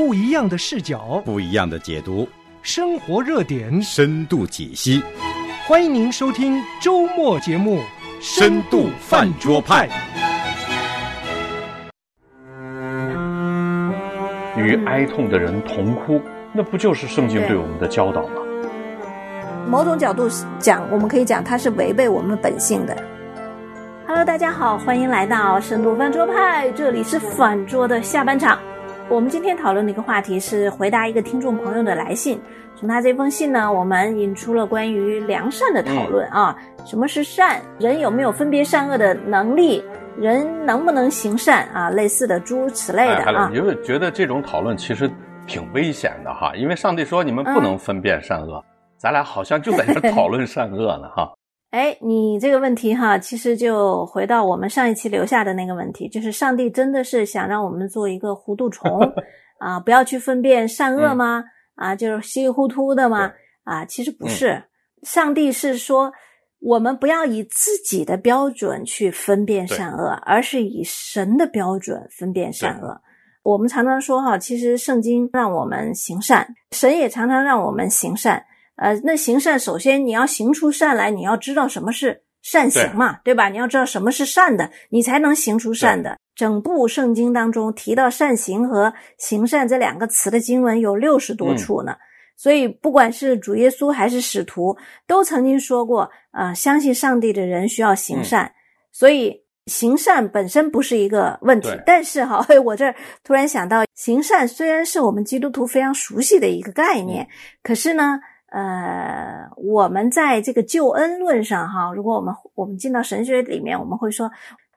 不一样的视角，不一样的解读，生活热点，深度解析。欢迎您收听周末节目《深度饭桌派》。与哀痛的人同哭，那不就是圣经对我们的教导吗？某种角度讲，我们可以讲它是违背我们本性的。Hello，大家好，欢迎来到深度饭桌派，这里是饭桌的下半场。我们今天讨论的一个话题是回答一个听众朋友的来信。从他这封信呢，我们引出了关于良善的讨论啊，什么是善？人有没有分别善恶的能力？人能不能行善啊？类似的诸如此类的啊。因为觉得这种讨论其实挺危险的哈，因为上帝说你们不能分辨善恶，咱俩好像就在这讨论善恶呢哈。哎，你这个问题哈，其实就回到我们上一期留下的那个问题，就是上帝真的是想让我们做一个糊涂虫 啊，不要去分辨善恶吗？啊，就是稀里糊涂的吗？啊，其实不是，上帝是说我们不要以自己的标准去分辨善恶，而是以神的标准分辨善恶。我们常常说哈，其实圣经让我们行善，神也常常让我们行善。呃，那行善，首先你要行出善来，你要知道什么是善行嘛，对吧？你要知道什么是善的，你才能行出善的。整部圣经当中提到善行和行善这两个词的经文有六十多处呢。所以，不管是主耶稣还是使徒，都曾经说过，啊，相信上帝的人需要行善。所以，行善本身不是一个问题。但是，哈，我这突然想到，行善虽然是我们基督徒非常熟悉的一个概念，可是呢。呃，我们在这个救恩论上，哈，如果我们我们进到神学里面，我们会说，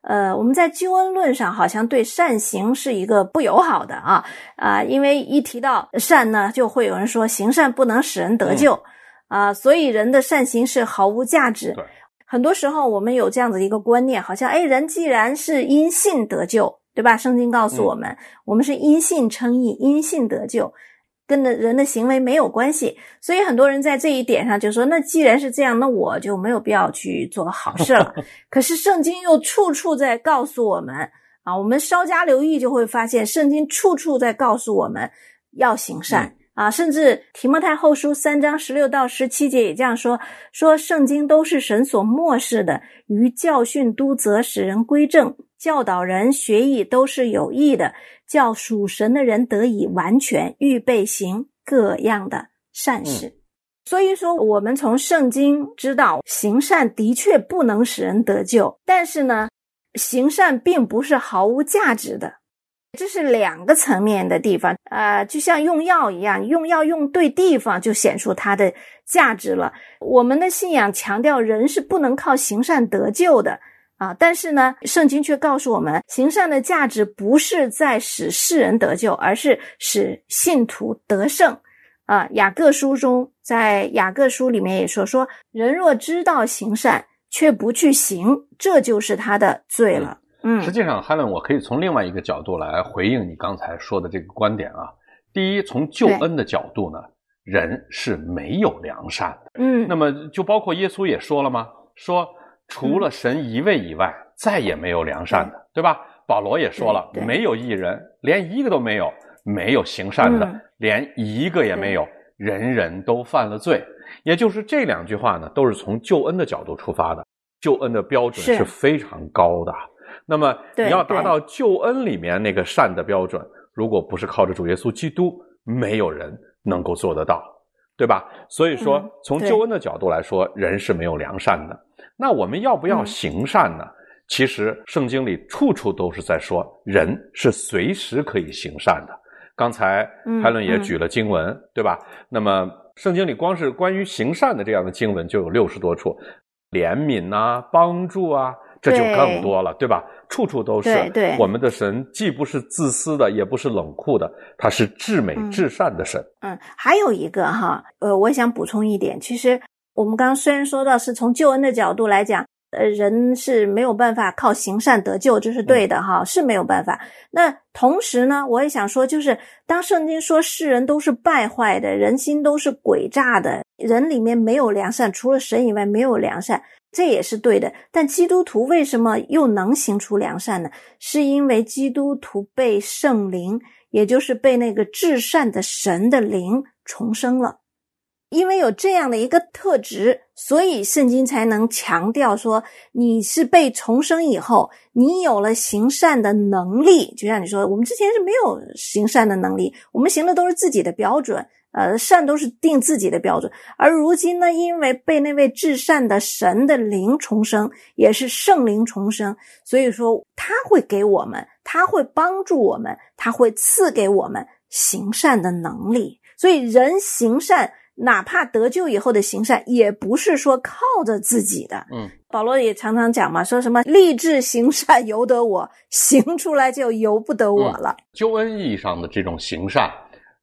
呃，我们在救恩论上好像对善行是一个不友好的啊啊，因为一提到善呢，就会有人说行善不能使人得救啊，所以人的善行是毫无价值。很多时候我们有这样子一个观念，好像哎，人既然是因信得救，对吧？圣经告诉我们，我们是因信称义，因信得救。跟的人的行为没有关系，所以很多人在这一点上就说：“那既然是这样，那我就没有必要去做好事了。”可是圣经又处处在告诉我们啊，我们稍加留意就会发现，圣经处处在告诉我们要行善啊。甚至提摩太后书三章十六到十七节也这样说：“说圣经都是神所漠视的，于教训、督责、使人归正、教导人学艺，都是有益的。”叫属神的人得以完全预备行各样的善事，所以说我们从圣经知道行善的确不能使人得救，但是呢，行善并不是毫无价值的，这是两个层面的地方。呃，就像用药一样，用药用对地方就显出它的价值了。我们的信仰强调人是不能靠行善得救的。啊，但是呢，圣经却告诉我们，行善的价值不是在使世人得救，而是使信徒得胜。啊，雅各书中，在雅各书里面也说，说人若知道行善，却不去行，这就是他的罪了。嗯，实际上，，Helen，，我可以从另外一个角度来回应你刚才说的这个观点啊。第一，从救恩的角度呢，人是没有良善的。嗯，那么就包括耶稣也说了吗？说。除了神一位以外，再也没有良善的，对吧？保罗也说了，没有一人，连一个都没有，没有行善的，连一个也没有，人人都犯了罪。也就是这两句话呢，都是从救恩的角度出发的，救恩的标准是非常高的。那么你要达到救恩里面那个善的标准，如果不是靠着主耶稣基督，没有人能够做得到，对吧？所以说，从救恩的角度来说，人是没有良善的。那我们要不要行善呢？其实圣经里处处都是在说，人是随时可以行善的。刚才海伦也举了经文，对吧？那么圣经里光是关于行善的这样的经文就有六十多处，怜悯呐、帮助啊，这就更多了，对吧？处处都是。对，我们的神既不是自私的，也不是冷酷的，他是至美至善的神。嗯，还有一个哈，呃，我想补充一点，其实。我们刚刚虽然说到是从救恩的角度来讲，呃，人是没有办法靠行善得救，这是对的哈，是没有办法。那同时呢，我也想说，就是当圣经说世人都是败坏的，人心都是诡诈的，人里面没有良善，除了神以外没有良善。这也是对的。但基督徒为什么又能行出良善呢？是因为基督徒被圣灵，也就是被那个至善的神的灵重生了。因为有这样的一个特质，所以圣经才能强调说，你是被重生以后，你有了行善的能力。就像你说，我们之前是没有行善的能力，我们行的都是自己的标准，呃，善都是定自己的标准。而如今呢，因为被那位至善的神的灵重生，也是圣灵重生，所以说他会给我们，他会帮助我们，他会赐给我们行善的能力。所以人行善。哪怕得救以后的行善，也不是说靠着自己的。嗯，保罗也常常讲嘛，说什么立志行善由得我，行出来就由不得我了。救恩意义上的这种行善，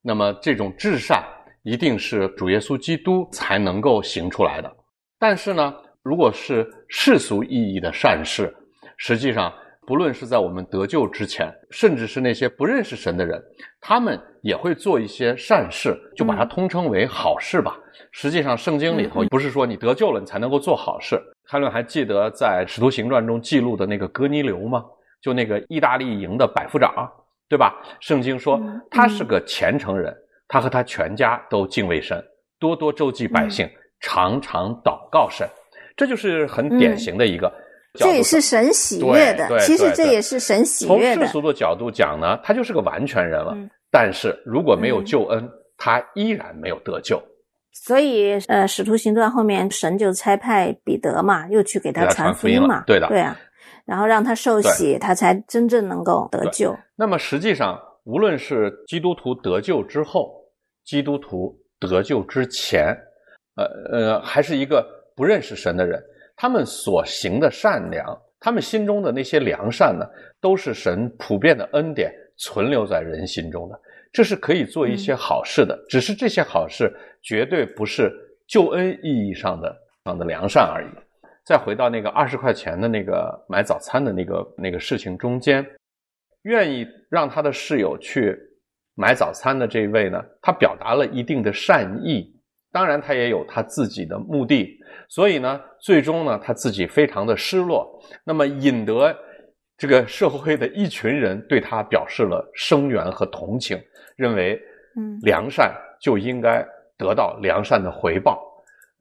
那么这种至善，一定是主耶稣基督才能够行出来的。但是呢，如果是世俗意义的善事，实际上。不论是在我们得救之前，甚至是那些不认识神的人，他们也会做一些善事，就把它通称为好事吧。实际上，圣经里头不是说你得救了你才能够做好事。开伦还记得在《使徒行传》中记录的那个哥尼流吗？就那个意大利营的百夫长，对吧？圣经说他是个虔诚人，他和他全家都敬畏神，多多周济百姓，常常祷告神。这就是很典型的一个。这也是神喜悦的，其实这也是神喜悦的。从世俗的角度讲呢，他就是个完全人了。但是如果没有救恩，他依然没有得救。所以，呃，《使徒行传》后面神就差派彼得嘛，又去给他传福音嘛，对的，对啊，然后让他受洗，他才真正能够得救。那么实际上，无论是基督徒得救之后，基督徒得救之前，呃呃，还是一个不认识神的人。他们所行的善良，他们心中的那些良善呢，都是神普遍的恩典存留在人心中的。这是可以做一些好事的，只是这些好事绝对不是救恩意义上的上的良善而已。再回到那个二十块钱的那个买早餐的那个那个事情中间，愿意让他的室友去买早餐的这一位呢，他表达了一定的善意。当然，他也有他自己的目的，所以呢，最终呢，他自己非常的失落。那么，引得这个社会的一群人对他表示了声援和同情，认为，嗯，良善就应该得到良善的回报。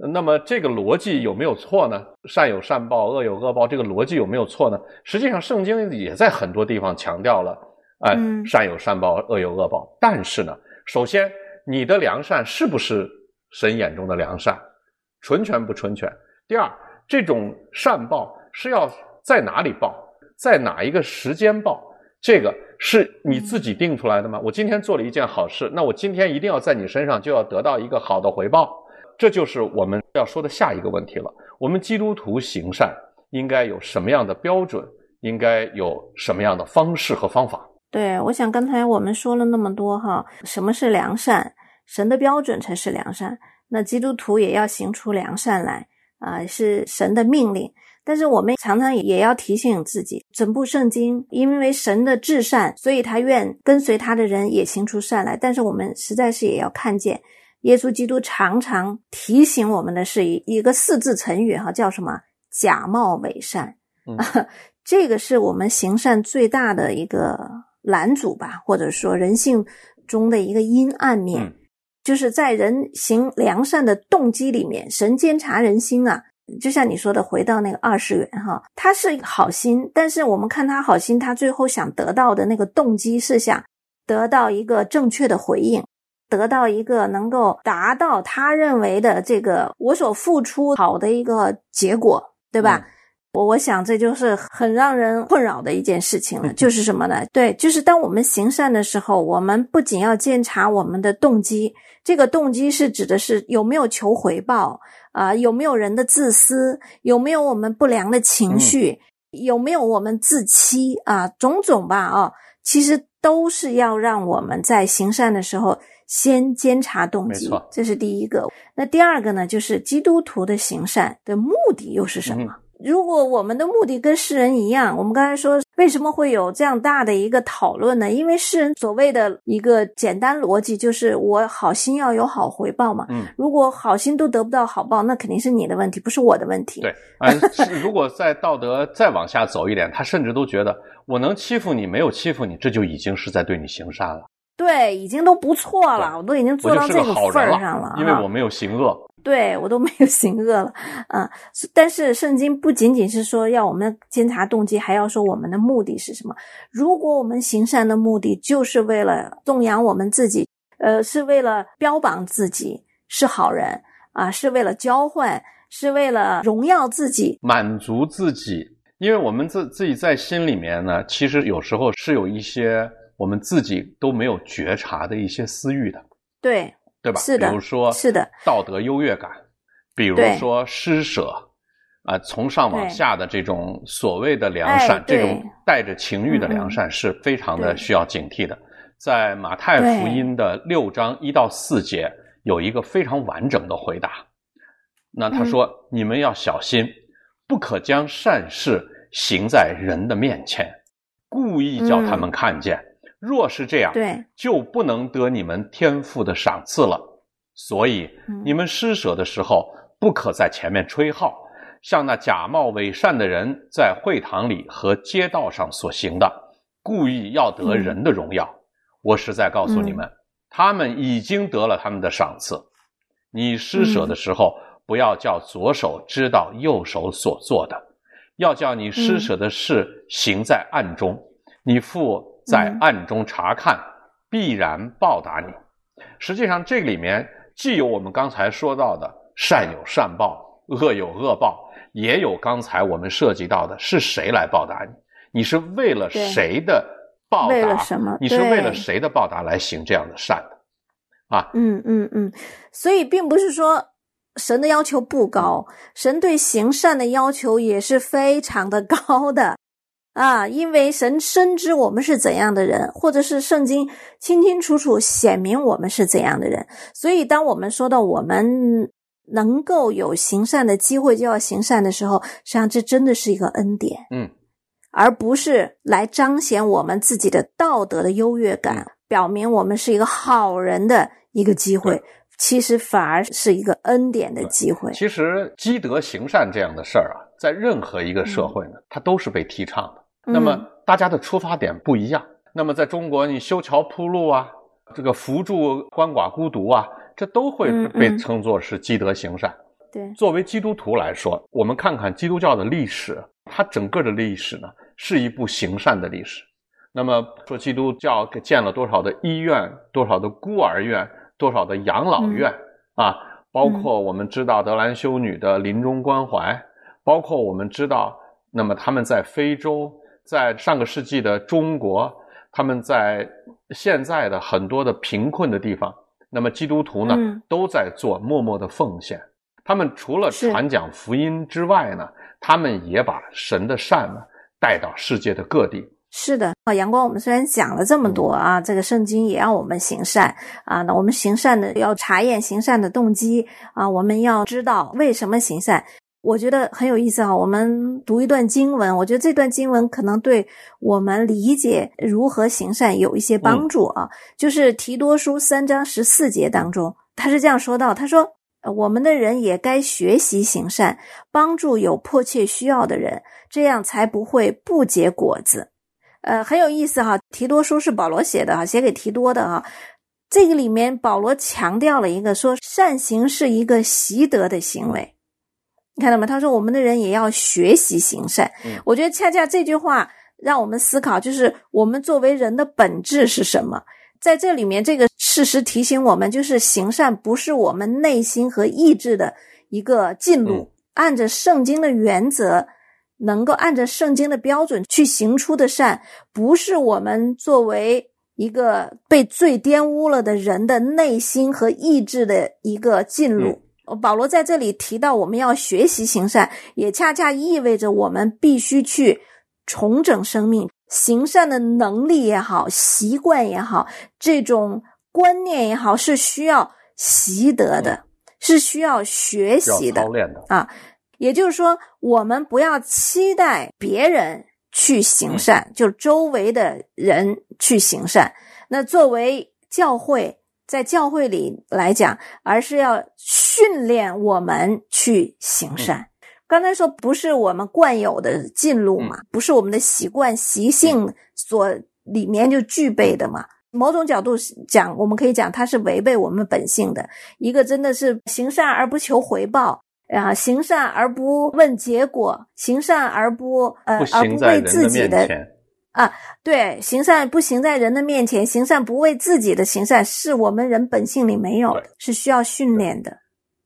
那么，这个逻辑有没有错呢？善有善报，恶有恶报，这个逻辑有没有错呢？实际上，圣经也在很多地方强调了，哎，善有善报，恶有恶报。但是呢，首先，你的良善是不是？神眼中的良善，纯全不纯全？第二，这种善报是要在哪里报，在哪一个时间报？这个是你自己定出来的吗？我今天做了一件好事，那我今天一定要在你身上就要得到一个好的回报？这就是我们要说的下一个问题了。我们基督徒行善应该有什么样的标准？应该有什么样的方式和方法？对，我想刚才我们说了那么多哈，什么是良善？神的标准才是良善，那基督徒也要行出良善来啊，是神的命令。但是我们常常也要提醒自己，整部圣经因为神的至善，所以他愿跟随他的人也行出善来。但是我们实在是也要看见，耶稣基督常常提醒我们的是一一个四字成语哈，叫什么？假冒伪善。啊 这个是我们行善最大的一个拦阻吧，或者说人性中的一个阴暗面。就是在人行良善的动机里面，神监察人心啊，就像你说的，回到那个二十元哈，他是好心，但是我们看他好心，他最后想得到的那个动机是想得到一个正确的回应，得到一个能够达到他认为的这个我所付出好的一个结果，对吧？我我想这就是很让人困扰的一件事情了，就是什么呢？对，就是当我们行善的时候，我们不仅要监察我们的动机，这个动机是指的是有没有求回报啊，有没有人的自私，有没有我们不良的情绪，有没有我们自欺啊，种种吧啊，其实都是要让我们在行善的时候先监察动机，这是第一个。那第二个呢，就是基督徒的行善的目的又是什么？如果我们的目的跟世人一样，我们刚才说为什么会有这样大的一个讨论呢？因为世人所谓的一个简单逻辑就是我好心要有好回报嘛。嗯，如果好心都得不到好报，那肯定是你的问题，不是我的问题。对，啊，是如果在道德再往下走一点，他甚至都觉得我能欺负你，没有欺负你，这就已经是在对你行善了。对，已经都不错了，我都已经做到这个份儿上了，因为我没有行恶。对我都没有行恶了，嗯！但是圣经不仅仅是说要我们监察动机，还要说我们的目的是什么？如果我们行善的目的就是为了颂扬我们自己，呃，是为了标榜自己是好人啊，是为了交换，是为了荣耀自己，满足自己，因为我们自自己在心里面呢，其实有时候是有一些我们自己都没有觉察的一些私欲的，对。对吧？是的，比如说，是的，道德优越感，比如说施舍，啊，从上往下的这种所谓的良善，这种带着情欲的良善是非常的需要警惕的。在马太福音的六章一到四节有一个非常完整的回答。那他说：“你们要小心，不可将善事行在人的面前，故意叫他们看见。”若是这样，对，就不能得你们天赋的赏赐了。所以，你们施舍的时候，不可在前面吹号，像那假冒伪善的人在会堂里和街道上所行的，故意要得人的荣耀。我实在告诉你们，他们已经得了他们的赏赐。你施舍的时候，不要叫左手知道右手所做的，要叫你施舍的事行在暗中，你父。在暗中查看，必然报答你。实际上，这里面既有我们刚才说到的善有善报，恶有恶报，也有刚才我们涉及到的是谁来报答你？你是为了谁的报答？为了什么？你是为了谁的报答来行这样的善的？啊，嗯嗯嗯。所以，并不是说神的要求不高，神对行善的要求也是非常的高的。啊，因为神深知我们是怎样的人，或者是圣经清清楚楚显明我们是怎样的人，所以当我们说到我们能够有行善的机会就要行善的时候，实际上这真的是一个恩典，嗯，而不是来彰显我们自己的道德的优越感，表明我们是一个好人的一个机会，其实反而是一个恩典的机会。其实积德行善这样的事儿啊，在任何一个社会呢，它都是被提倡的。那么大家的出发点不一样。那么在中国，你修桥铺路啊，这个扶助鳏寡孤独啊，这都会被称作是积德行善。对，作为基督徒来说，我们看看基督教的历史，它整个的历史呢，是一部行善的历史。那么说，基督教给建了多少的医院，多少的孤儿院，多少的养老院啊？包括我们知道德兰修女的临终关怀，包括我们知道，那么他们在非洲。在上个世纪的中国，他们在现在的很多的贫困的地方，那么基督徒呢，都在做默默的奉献。他们除了传讲福音之外呢，他们也把神的善呢带到世界的各地。是的，啊，阳光，我们虽然讲了这么多啊，这个圣经也要我们行善啊，那我们行善的要查验行善的动机啊，我们要知道为什么行善。我觉得很有意思啊！我们读一段经文，我觉得这段经文可能对我们理解如何行善有一些帮助啊。就是提多书三章十四节当中，他是这样说到：“他说，我们的人也该学习行善，帮助有迫切需要的人，这样才不会不结果子。”呃，很有意思哈。提多书是保罗写的哈，写给提多的啊。这个里面保罗强调了一个说，善行是一个习得的行为。你看到吗？他说：“我们的人也要学习行善。”我觉得恰恰这句话让我们思考，就是我们作为人的本质是什么？在这里面，这个事实提醒我们，就是行善不是我们内心和意志的一个进路，按着圣经的原则，能够按着圣经的标准去行出的善，不是我们作为一个被罪玷污了的人的内心和意志的一个进路。保罗在这里提到，我们要学习行善，也恰恰意味着我们必须去重整生命。行善的能力也好，习惯也好，这种观念也好，是需要习得的，是需要学习的操练的啊。也就是说，我们不要期待别人去行善，就周围的人去行善。那作为教会，在教会里来讲，而是要训练我们去行善。刚才说不是我们惯有的进路嘛，不是我们的习惯习性所里面就具备的嘛。某种角度讲，我们可以讲它是违背我们本性的一个，真的是行善而不求回报。啊，行善而不问结果，行善而不呃而不为自己的啊，对，行善不行在人的面前，行善不为自己的行善，是我们人本性里没有的，是需要训练的。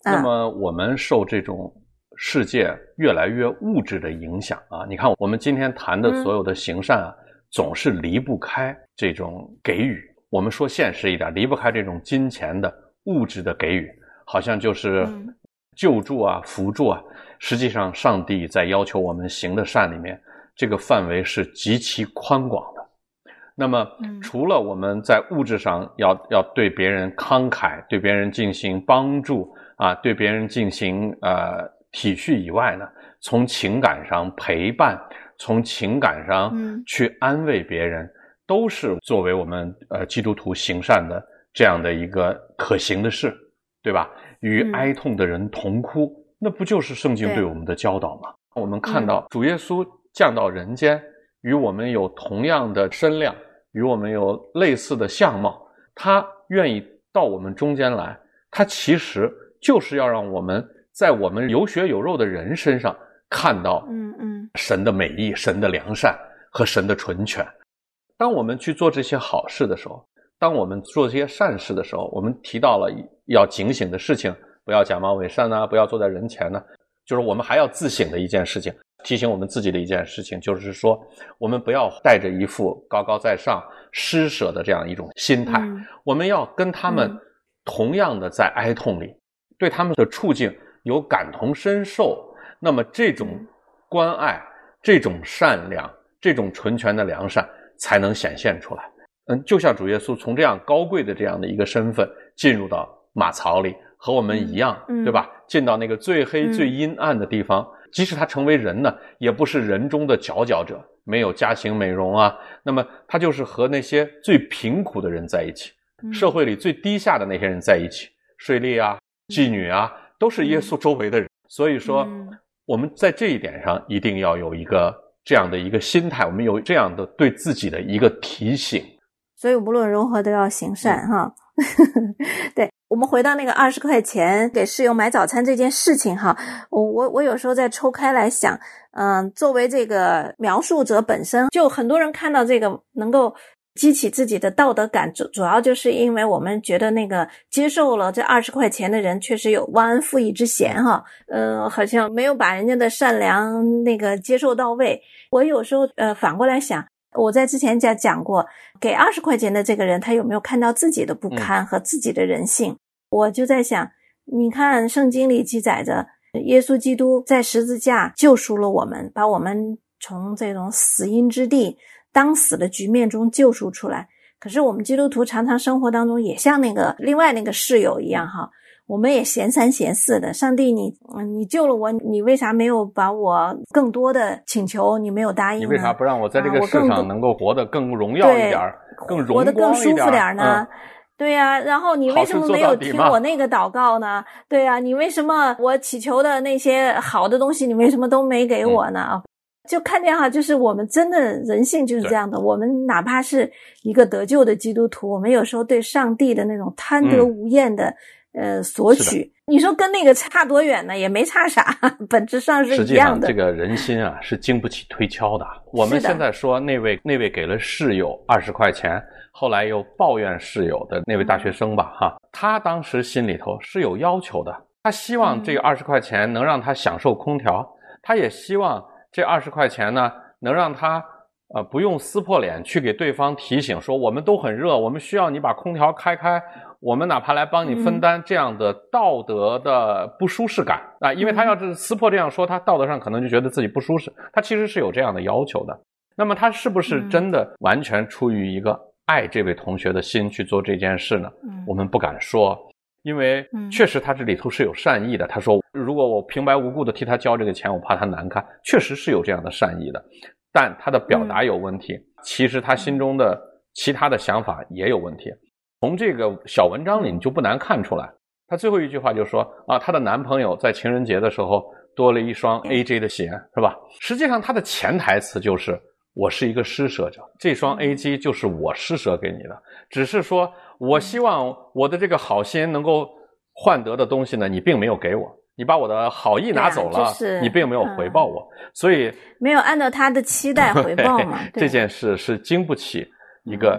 那么我们受这种世界越来越物质的影响啊，你看我们今天谈的所有的行善啊，总是离不开这种给予。我们说现实一点，离不开这种金钱的物质的给予，好像就是。救助啊，扶助啊，实际上上帝在要求我们行的善里面，这个范围是极其宽广的。那么，除了我们在物质上要要对别人慷慨，对别人进行帮助啊，对别人进行呃体恤以外呢，从情感上陪伴，从情感上去安慰别人，都是作为我们呃基督徒行善的这样的一个可行的事，对吧？与哀痛的人同哭，那不就是圣经对我们的教导吗？我们看到主耶稣降到人间，与我们有同样的身量，与我们有类似的相貌，他愿意到我们中间来，他其实就是要让我们在我们有血有肉的人身上看到，嗯嗯，神的美意、神的良善和神的纯全。当我们去做这些好事的时候。当我们做这些善事的时候，我们提到了要警醒的事情，不要假冒伪善呐，不要坐在人前呢。就是我们还要自省的一件事情，提醒我们自己的一件事情，就是说，我们不要带着一副高高在上、施舍的这样一种心态。我们要跟他们同样的在哀痛里，对他们的处境有感同身受。那么这种关爱、这种善良、这种纯全的良善，才能显现出来。嗯，就像主耶稣从这样高贵的这样的一个身份进入到马槽里，和我们一样，对吧？进到那个最黑、最阴暗的地方，即使他成为人呢，也不是人中的佼佼者，没有家庭美容啊。那么他就是和那些最贫苦的人在一起，社会里最低下的那些人在一起，税吏啊、妓女啊，都是耶稣周围的人。所以说，我们在这一点上一定要有一个这样的一个心态，我们有这样的对自己的一个提醒。所以无论如何都要行善哈。对我们回到那个二十块钱给室友买早餐这件事情哈，我我我有时候在抽开来想，嗯，作为这个描述者本身，就很多人看到这个能够激起自己的道德感，主主要就是因为我们觉得那个接受了这二十块钱的人确实有忘恩负义之嫌哈，嗯，好像没有把人家的善良那个接受到位。我有时候呃反过来想。我在之前讲讲过，给二十块钱的这个人，他有没有看到自己的不堪和自己的人性？我就在想，你看圣经里记载着，耶稣基督在十字架救赎了我们，把我们从这种死因之地、当死的局面中救赎出来。可是我们基督徒常常生活当中也像那个另外那个室友一样，哈。我们也嫌三嫌四的，上帝，你你救了我，你为啥没有把我更多的请求？你没有答应？你为啥不让我在这个世上能够活得更荣耀一点更荣活得更舒服点呢？对呀，然后你为什么没有听我那个祷告呢？对呀，你为什么我祈求的那些好的东西，你为什么都没给我呢？啊，就看见哈，就是我们真的人性就是这样的。我们哪怕是一个得救的基督徒，我们有时候对上帝的那种贪得无厌的。呃，索取，你说跟那个差多远呢？也没差啥，本质上是一样的。这个人心啊，是经不起推敲的。我们现在说那位那位给了室友二十块钱，后来又抱怨室友的那位大学生吧，哈，他当时心里头是有要求的，他希望这个二十块钱能让他享受空调，他也希望这二十块钱呢能让他呃不用撕破脸去给对方提醒说我们都很热，我们需要你把空调开开。我们哪怕来帮你分担这样的道德的不舒适感啊，因为他要是撕破这样说，他道德上可能就觉得自己不舒适。他其实是有这样的要求的。那么他是不是真的完全出于一个爱这位同学的心去做这件事呢？我们不敢说，因为确实他这里头是有善意的。他说，如果我平白无故的替他交这个钱，我怕他难堪，确实是有这样的善意的。但他的表达有问题，其实他心中的其他的想法也有问题。从这个小文章里，你就不难看出来。她最后一句话就说啊，她的男朋友在情人节的时候多了一双 AJ 的鞋，是吧？实际上，她的潜台词就是我是一个施舍者，这双 AJ 就是我施舍给你的，只是说我希望我的这个好心能够换得的东西呢，你并没有给我，你把我的好意拿走了，你并没有回报我，所以 没有按照他的期待回报嘛。这件事是经不起一个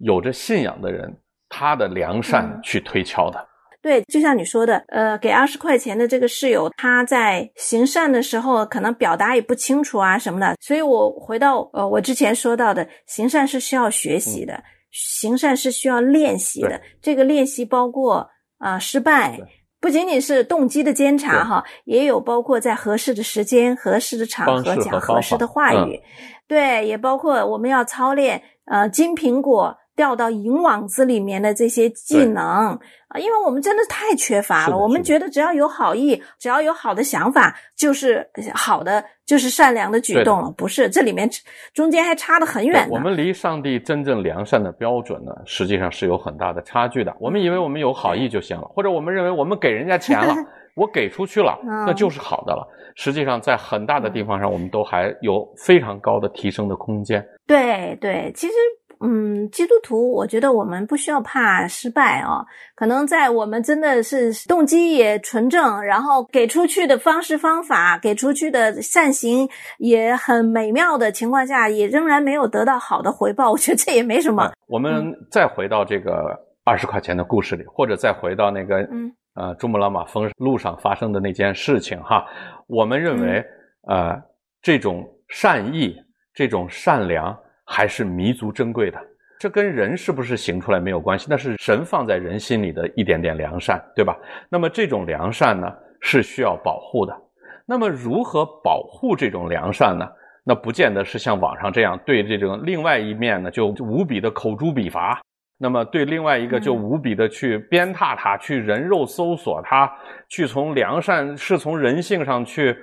有着信仰的人他的良善去推敲的。对，就像你说的，呃，给二十块钱的这个室友，他在行善的时候可能表达也不清楚啊什么的，所以我回到呃我之前说到的，行善是需要学习的，行善是需要练习的，这个练习包括啊失败，不仅仅是动机的监察哈，也有包括在合适的时间、合适的场合讲合适的话语，对，也包括我们要操练呃金苹果。掉到银网子里面的这些技能啊，因为我们真的太缺乏了。我们觉得只要有好意，只要有好的想法，就是好的，就是善良的举动了。不是，这里面中间还差得很远。我们离上帝真正良善的标准呢，实际上是有很大的差距的。我们以为我们有好意就行了，或者我们认为我们给人家钱了，我给出去了，那就是好的了。实际上，在很大的地方上，我们都还有非常高的提升的空间。对对，其实。嗯，基督徒，我觉得我们不需要怕失败啊。可能在我们真的是动机也纯正，然后给出去的方式方法，给出去的善行也很美妙的情况下，也仍然没有得到好的回报。我觉得这也没什么。我们再回到这个二十块钱的故事里，或者再回到那个嗯呃珠穆朗玛峰路上发生的那件事情哈，我们认为呃这种善意，这种善良。还是弥足珍贵的，这跟人是不是行出来没有关系，那是神放在人心里的一点点良善，对吧？那么这种良善呢，是需要保护的。那么如何保护这种良善呢？那不见得是像网上这样对这种另外一面呢，就无比的口诛笔伐；那么对另外一个就无比的去鞭挞他，去人肉搜索他，去从良善是从人性上去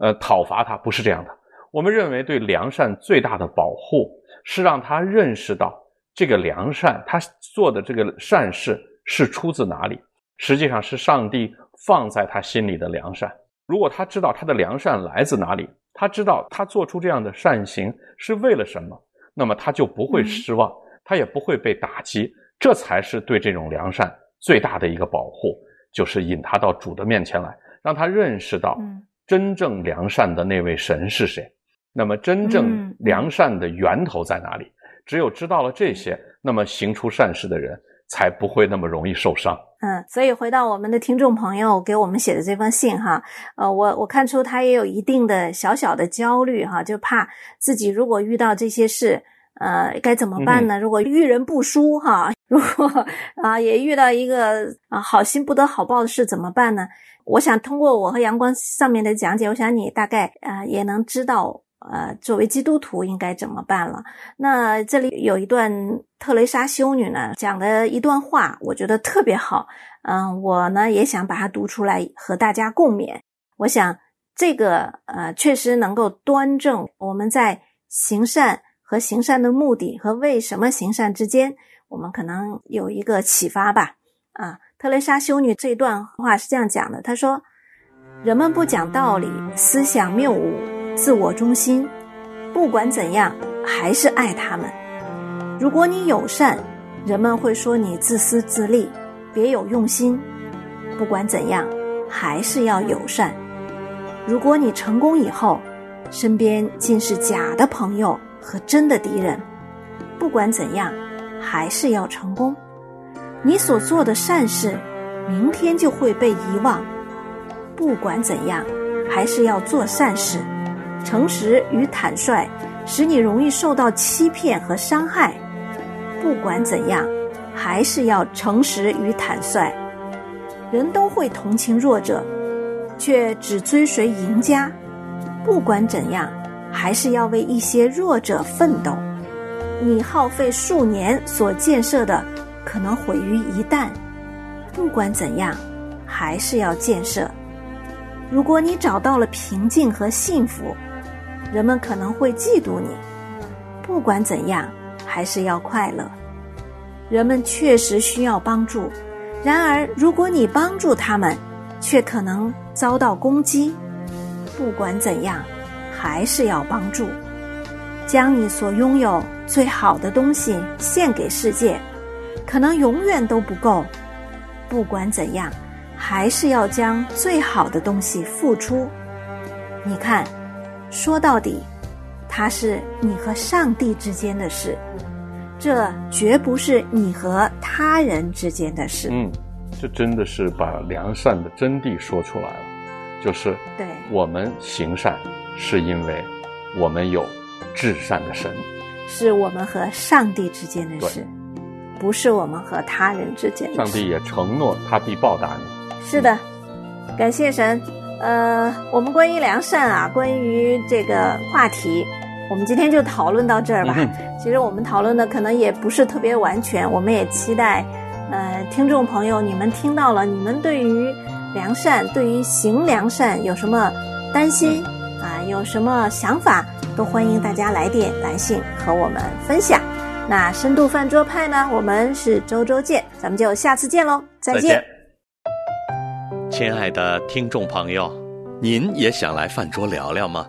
呃讨伐他，不是这样的。我们认为对良善最大的保护。是让他认识到这个良善，他做的这个善事是出自哪里？实际上是上帝放在他心里的良善。如果他知道他的良善来自哪里，他知道他做出这样的善行是为了什么，那么他就不会失望，他也不会被打击。这才是对这种良善最大的一个保护，就是引他到主的面前来，让他认识到真正良善的那位神是谁。那么，真正良善的源头在哪里？只有知道了这些，那么行出善事的人才不会那么容易受伤。嗯，所以回到我们的听众朋友给我们写的这封信哈，呃，我我看出他也有一定的小小的焦虑哈，就怕自己如果遇到这些事，呃，该怎么办呢？如果遇人不淑哈，如果啊也遇到一个啊好心不得好报的事怎么办呢？我想通过我和阳光上面的讲解，我想你大概啊也能知道。呃，作为基督徒应该怎么办了？那这里有一段特蕾莎修女呢讲的一段话，我觉得特别好。嗯，我呢也想把它读出来和大家共勉。我想这个呃确实能够端正我们在行善和行善的目的和为什么行善之间，我们可能有一个启发吧。啊，特蕾莎修女这段话是这样讲的：她说，人们不讲道理，思想谬误。自我中心，不管怎样，还是爱他们。如果你友善，人们会说你自私自利，别有用心。不管怎样，还是要友善。如果你成功以后，身边尽是假的朋友和真的敌人，不管怎样，还是要成功。你所做的善事，明天就会被遗忘。不管怎样，还是要做善事。诚实与坦率，使你容易受到欺骗和伤害。不管怎样，还是要诚实与坦率。人都会同情弱者，却只追随赢家。不管怎样，还是要为一些弱者奋斗。你耗费数年所建设的，可能毁于一旦。不管怎样，还是要建设。如果你找到了平静和幸福，人们可能会嫉妒你。不管怎样，还是要快乐。人们确实需要帮助，然而如果你帮助他们，却可能遭到攻击。不管怎样，还是要帮助。将你所拥有最好的东西献给世界，可能永远都不够。不管怎样，还是要将最好的东西付出。你看，说到底，它是你和上帝之间的事。这绝不是你和他人之间的事。嗯，这真的是把良善的真谛说出来了，就是对我们行善，是因为我们有至善的神，是我们和上帝之间的事，不是我们和他人之间的事。上帝也承诺他必报答你。是的，感谢神。呃，我们关于良善啊，关于这个话题。我们今天就讨论到这儿吧。其实我们讨论的可能也不是特别完全，我们也期待，呃，听众朋友，你们听到了，你们对于良善，对于行良善有什么担心啊？有什么想法，都欢迎大家来电来信和我们分享。那深度饭桌派呢？我们是周周见，咱们就下次见喽，再见。亲爱的听众朋友，您也想来饭桌聊聊吗？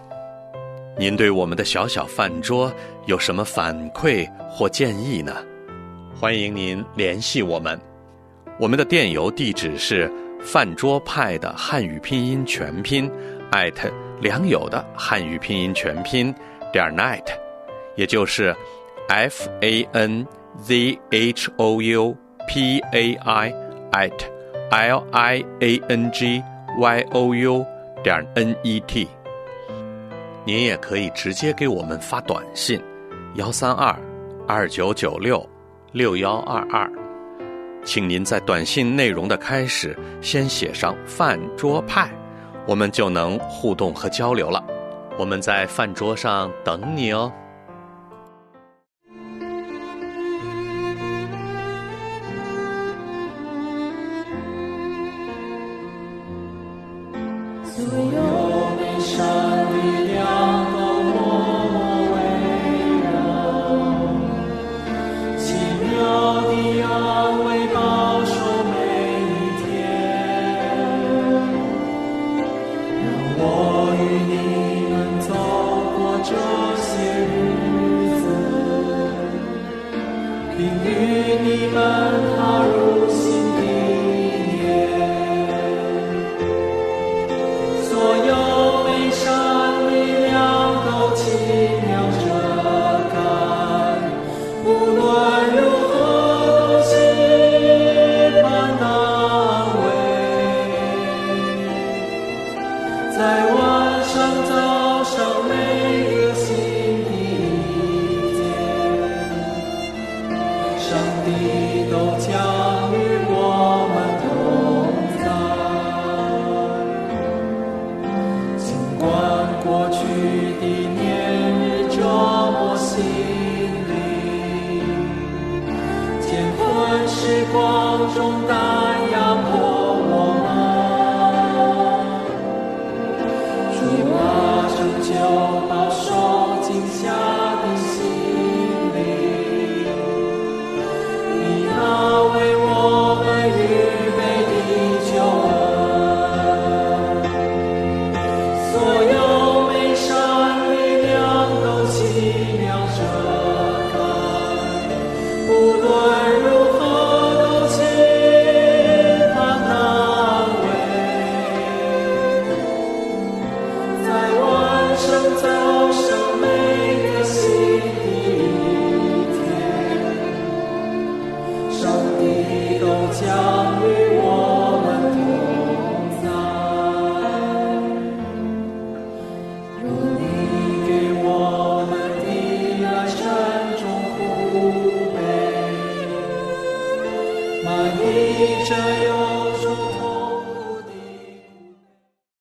您对我们的小小饭桌有什么反馈或建议呢？欢迎您联系我们，我们的电邮地址是饭桌派的汉语拼音全拼艾特良友的汉语拼音全拼点 net，也就是 f a n z h o u p a i at l i a n g y o u 点 n e t。您也可以直接给我们发短信，幺三二二九九六六幺二二，请您在短信内容的开始先写上“饭桌派”，我们就能互动和交流了。我们在饭桌上等你哦。